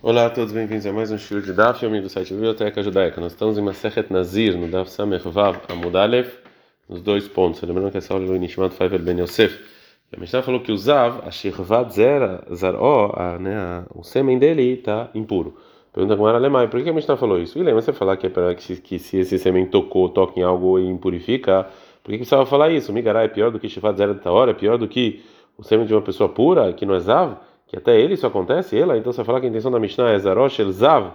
Olá a todos, bem-vindos a mais um estilo de Daf, amigo do site Biblioteca Judaica. Nós estamos em Masechet Nazir, no Daf Samer Vav Amudalev, nos dois pontos. Lembrando que essa aula é o Nishmat Faivel Ben Yosef. A Mishnah falou que o Zav, a Shirvat Zera, Zaró, né, o sêmen dele está impuro. Pergunta com a Lemai, por que a Mishnah falou isso? E lembra você falar que, é para que, que se esse sêmen tocou, toca em algo e impurifica, por que precisava falar isso? Migará é pior do que Shirvat Zera de Taora, é pior do que o sêmen de uma pessoa pura, que não é Zav? Que até ele isso acontece, ela, então você falar que a intenção da Mishnah é Zarosh el Zav,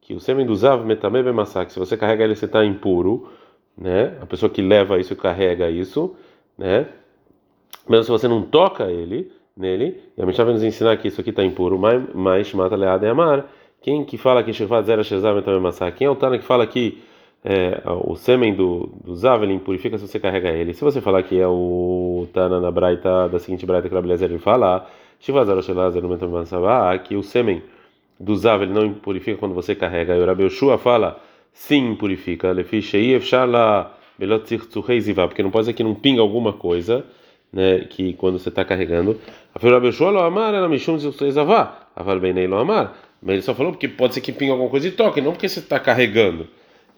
que o sêmen do Zav metame bemassak, se você carrega ele você está impuro, né? A pessoa que leva isso carrega isso, né? Mesmo se você não toca ele, nele, e a Mishnah vai nos ensinar que isso aqui está impuro, mas mata leada e amar. Quem que fala que Shevat Zera Shezav metame bemassak? Quem é o Tana que fala que é, o sêmen do, do Zav ele impurifica se você carrega ele? Se você falar que é o Tana na Braita, da seguinte Braita que o Rabelezer ele fala, que o sêmen do Zav ele não impurifica quando você carrega. E o Rabi Yoshua fala, sim, impurifica. Porque não pode ser que não pinga alguma coisa, né, que quando você está carregando. Mas ele só falou porque pode ser que pinga alguma coisa e toque, não porque você está carregando.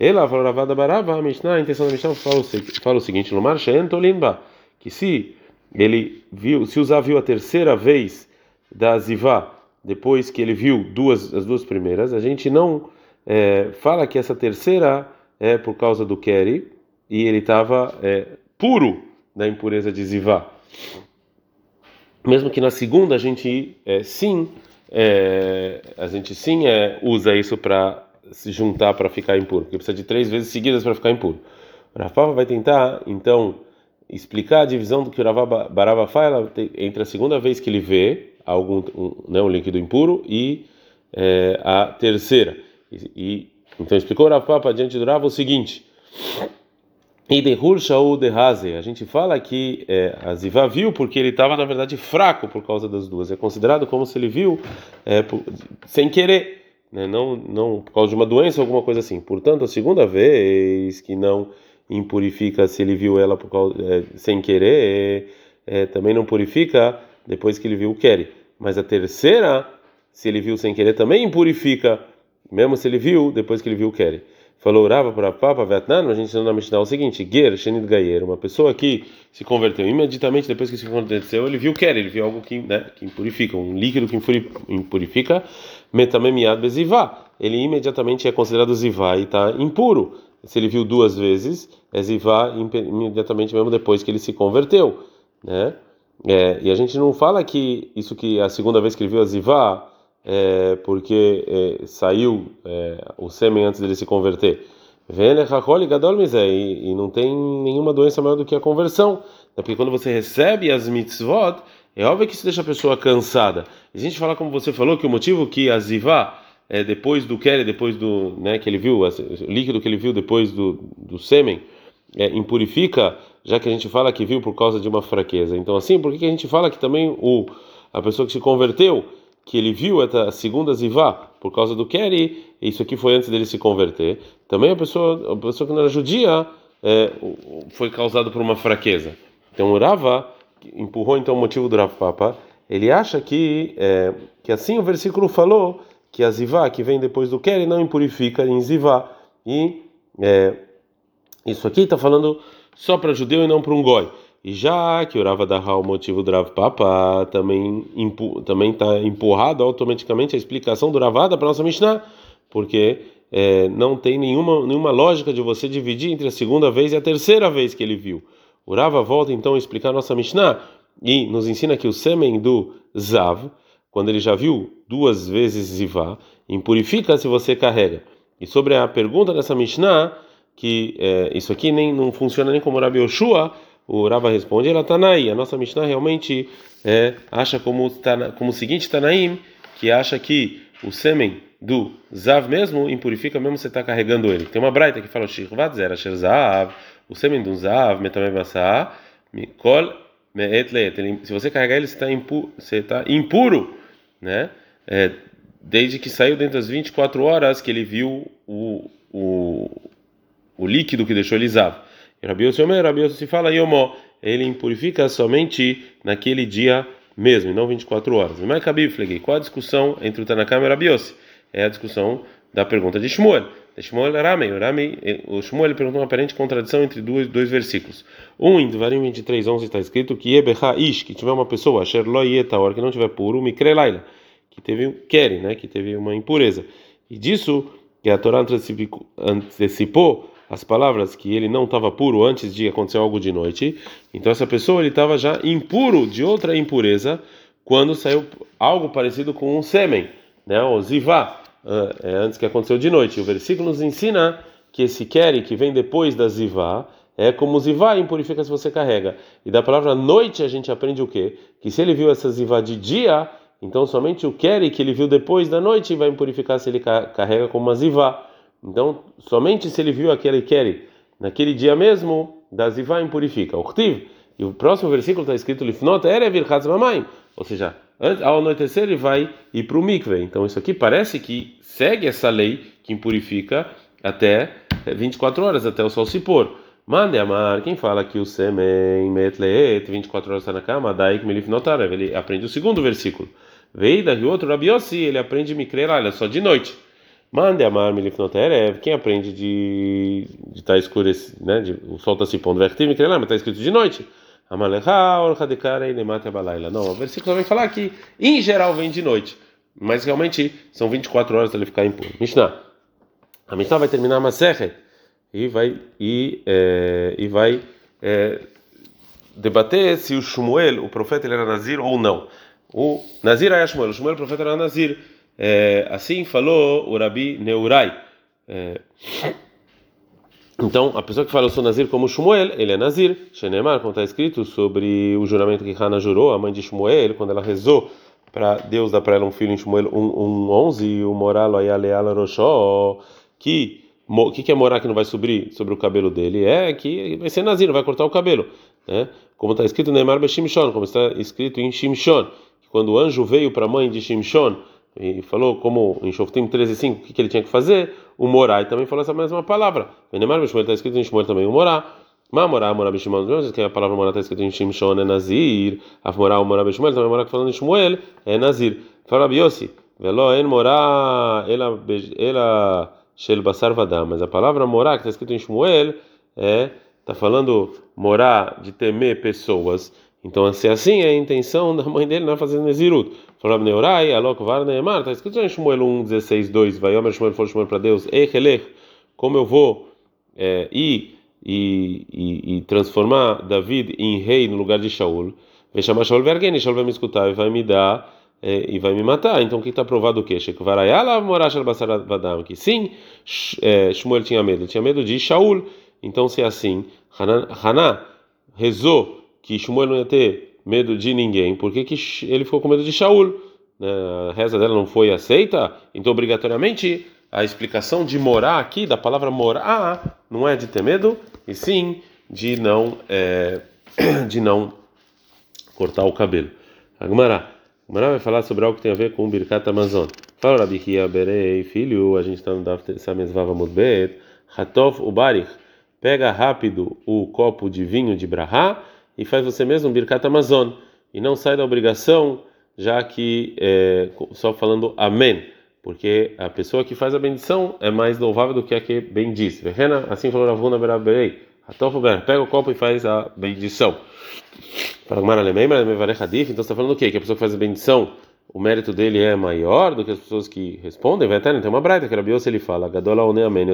Ela falou a intenção da Mishnah fala o, seguinte: no Marcha Entolimba, que se ele viu, se Uzá viu a terceira vez da Zivá, depois que ele viu duas, as duas primeiras, a gente não é, fala que essa terceira é por causa do Keri e ele estava é, puro da impureza de Zivá. Mesmo que na segunda a gente é, sim, é, a gente sim é, usa isso para se juntar para ficar impuro, porque precisa de três vezes seguidas para ficar impuro. Rafa vai tentar então explicar a divisão do que o Rava Barava fala entre a segunda vez que ele vê algum um, né, um líquido impuro e é, a terceira. E, e, então explicou o Rafa diante do Rava o seguinte: e de ou de A gente fala que é, Ziva viu porque ele estava na verdade fraco por causa das duas. É considerado como se ele viu é, por, sem querer, né, não não por causa de uma doença alguma coisa assim. Portanto, a segunda vez que não impurifica se ele viu ela causa, é, sem querer, é, é, também não purifica depois que ele viu o querer. Mas a terceira, se ele viu sem querer, também impurifica, mesmo se ele viu depois que ele viu o querer. Falou Rava para Papa Vietnã, a gente ensinou na Mishnah o seguinte: Ger, Shenid Gayer, uma pessoa que se converteu imediatamente depois que se converteu, ele viu o querer, ele viu algo que, né, que impurifica, um líquido que impurifica, metamemiad bezivá. Ele imediatamente é considerado zivá e está impuro se ele viu duas vezes, é zivá imediatamente mesmo depois que ele se converteu, né? É, e a gente não fala que isso que a segunda vez que ele viu a zivá é porque é, saiu é, o sêmen antes dele se converter. E, e não tem nenhuma doença maior do que a conversão. Né? Porque quando você recebe as mitzvot, é óbvio que isso deixa a pessoa cansada. A gente fala como você falou que o motivo que a zivá é, depois do Kelly, depois do né, que ele viu, o líquido que ele viu depois do, do sêmen, é, impurifica, já que a gente fala que viu por causa de uma fraqueza. Então, assim, por que a gente fala que também o, a pessoa que se converteu, que ele viu essa segunda zivá por causa do Kelly, isso aqui foi antes dele se converter, também a pessoa, a pessoa que não era judia é, foi causado por uma fraqueza. Então, o Rava empurrou então o motivo do Rav Papa, ele acha que, é, que assim o versículo falou que a zivá, que vem depois do quer, não impurifica em zivá. E é, isso aqui está falando só para judeu e não para um goi. E já que o Rava Dahá, o motivo do Rav Papa, também também está empurrado automaticamente a explicação do Ravada para nossa Mishnah, porque é, não tem nenhuma, nenhuma lógica de você dividir entre a segunda vez e a terceira vez que ele viu. O Rava volta então a explicar a nossa Mishnah e nos ensina que o sêmen do Zav, quando ele já viu duas vezes Zivá, impurifica se você carrega. E sobre a pergunta dessa Mishnah, que é, isso aqui nem não funciona nem como Rabi Yoshua, o Rava responde, ela Tanaí. A nossa Mishnah realmente é, acha como, como o seguinte Tanaim, que acha que o sêmen do Zav mesmo impurifica mesmo você está carregando ele. Tem uma braita que fala o sêmen do Zav, Mikol Se você carregar ele, você está você tá impuro né? É, desde que saiu dentro das 24 horas que ele viu o, o, o líquido que deixou ele zav. Rabi Yossi Rabi se fala Yomó, ele impurifica somente naquele dia mesmo, e não 24 horas. Mas Kabifleg, qual a discussão entre o Tanakam e o? É a discussão da pergunta de Shmuel. Shmuel Rami, o Rami, o Shmuel perguntou uma aparente contradição entre dois, dois versículos. Um em Devarim 23, 11 está escrito que Ebeha Ish, que tiver uma pessoa, Asher Lo Yetaor, que não tiver puro, Mikre Laila, que teve Keri, né, que teve uma impureza. E disso, que a Torá antecipou, antecipou as palavras que ele não estava puro antes de acontecer algo de noite, então essa pessoa ele estava já impuro de outra impureza quando saiu algo parecido com um sêmen, né, o zivá é, antes que aconteceu de noite. O versículo nos ensina que esse keri que vem depois da zivá é como zivá impurifica se você carrega. E da palavra noite a gente aprende o quê? Que se ele viu essa zivá de dia, então somente o keri que ele viu depois da noite vai impurificar se ele carrega como uma zivá. Então somente se ele viu aquele keri naquele dia mesmo, da zivá impurifica. O e o próximo versículo está escrito Lifnot Erevir Chatzmamaim, ou seja, ao anoitecer ele vai ir para o mikve. Então isso aqui parece que segue essa lei que impurifica até 24 horas, até o sol se pôr. Mande amar, quem fala que o semen metleet 24 horas está na cama, daí que melif notarev, ele aprende o segundo versículo. Veida e outro Rabiossi, ele aprende mikrer, olha, só de noite. Mande amar melif notarev, quem aprende de estar tá né, de, o sol está se pondo, vertiv mikrer, mas está escrito de noite. Não, o versículo vai falar que em geral vem de noite, mas realmente são 24 horas para ele ficar impuro. Mishnah. A Mishnah vai terminar a Masechet e vai e, é, e vai é, debater se o Shmuel, o profeta, ele era Nazir ou não. O Nazir era Shmuel, o Shmuel, o profeta, era Nazir. É, assim falou o Rabi Neurai. Então, a pessoa que fala eu sou Nazir como Shmuel, ele é Nazir. Shenemar, como está escrito sobre o juramento que Hana jurou, a mãe de Shmuel, quando ela rezou para Deus dar para ela um filho em Shmuel 1, um, 11, o moral ayaleala roshó, que o que, que é morar que não vai subir sobre o cabelo dele? É que vai ser Nazir, vai cortar o cabelo. Né? Como está escrito Neymar Beshimshon, como está escrito em Shimshon, quando o anjo veio para a mãe de Shimshon, e falou como em Shoftim 13:5 o que, ele tinha que fazer, o Morai também falou essa mesma palavra. Venemar Bishmuel está escrito em Shmuel também o Morá. Ma Morá, Morá Bishmuel, que a palavra Morá está escrita em Shimshon é Nazir. A Morá, o Morá Bishmuel também Morá que falando em Shmuel é Nazir. Fala Biosi, velo en Morá, ela ela shel basar vadam, mas a palavra Morá que está escrita em Shmuel é está falando Morá de temer pessoas. Então, se assim é a intenção da mãe dele, não é fazer Nezirut. Falou Neurai, Alok Var Neemar, está escrito em Shmuel 1, 16, 2, vai Yomer Shmuel, for Shmuel para Deus, Echelech, como eu vou é, ir e, e, e, transformar David em rei no lugar de Shaul, vai chamar Shaul Vergeni, Shaul vai me escutar e vai me dar é, e vai me matar. Então, o que está provado o quê? Shekvarayala Morash al Vadam, que sim, é, Shmuel tinha medo, ele tinha medo de Shaul. Então, se é assim, Haná rezou que Shmuel não ia ter medo de ninguém, por que, que ele ficou com medo de Shaul? Né, a reza dela não foi aceita, então obrigatoriamente a explicação de morar aqui, da palavra morar, não é de ter medo, e sim de não, é, de não cortar o cabelo. Agmará. Agmará vai falar sobre algo que tem a ver com o Birkat Amazon. Fala Rabi Berei, filho, a gente está no Daf Samesvava Mudbet, Hatov Ubarich, pega rápido o copo de vinho de Brahá e faz você mesmo um Birkat Amazon e não sai da obrigação, já que é, só falando Amém, porque a pessoa que faz a bendição é mais louvável do que a que bendiz. Assim falou Ravuna Berabei. Pega o copo e faz a bendição. Então está falando o quê? Que a pessoa que faz a bendição, o mérito dele é maior do que as pessoas que respondem? Vai até tem uma braita que Rabiose ele fala, Gadola amém,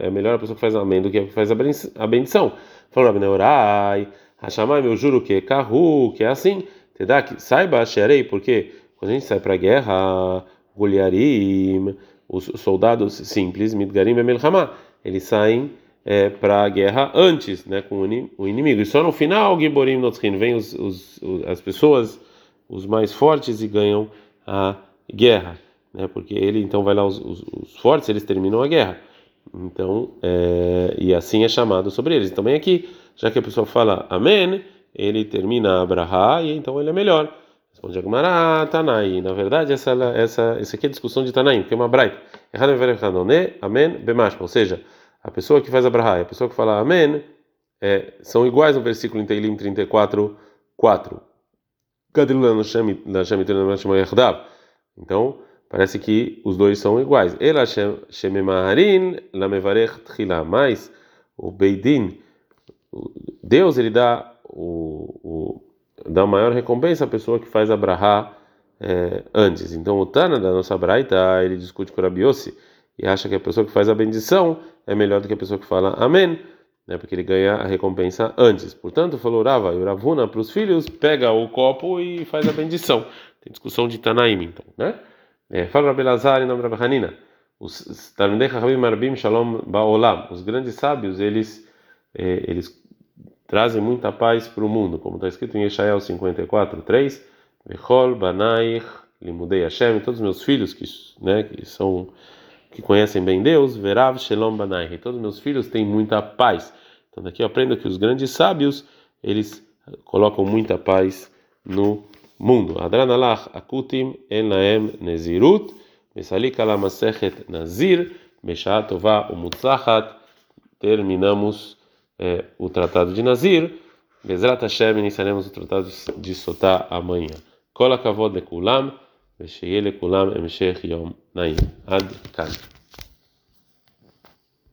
é melhor a pessoa que faz amém do que a que faz a bendição. Falou Rabi Neurai, Hashamai, eu juro que carro, que é assim. que saiba, xerei, porque quando a gente sai para a guerra, Goliarim, os soldados simples, Midgarim e Melhamá, eles saem é, para a guerra antes, né, com o inimigo. E só no final, Giborim Notzkin, vem os, os, as pessoas, os mais fortes, e ganham a guerra. Né, porque ele então vai lá, os, os, os fortes, eles terminam a guerra. Então, é, e assim é chamado sobre eles. Também então, aqui já que a pessoa fala amém, ele termina Abraha e então ele é melhor. Responde Agmará, Tanai. Na verdade, essa, essa, essa aqui é a discussão de Tanaim, é uma braita. Amém. Ou seja, a pessoa que faz Abraha e a pessoa que fala amém é, são iguais no versículo em Teilim 34, 4. Então, parece que os dois são iguais. Ela shememaharin lamevarech tchila, mas o Beidin, Deus ele dá o, o dá maior recompensa à pessoa que faz a é, antes. Então o Tana da nossa braita ele discute com Rabiossi e acha que a pessoa que faz a bendição é melhor do que a pessoa que fala amém né, porque ele ganha a recompensa antes. Portanto, falou Rava e Ravuna para os filhos, pega o copo e faz a bendição. Tem discussão de Tanaim, então, né? É, fala Rabelazar em nome de Hanina. Os Talmudei Chachamim Marbim Shalom Baolam. Os grandes sábios, eles, é, eles trazem muita paz para o mundo, como está escrito em Yeshayahu 54, 3. Vechol Banaich Limudei Hashem. Todos os meus filhos, que, né, que são que conhecem bem Deus, Verav Shalom Banai. Todos meus filhos têm muita paz. Então daqui eu aprendo que os grandes sábios, eles colocam muita paz no mundo mundo. Adranalach akutim enlaem nezirut, mesalik alamasechet nazir, meshah tová umutzachat. Terminamos o eh, tratado de Nazir. Bezrat Hashem, iniciaremos o tratado de Sotá amanhã. Kol akavod lekulam, vesheye lekulam emshech yom naim. Ad kan.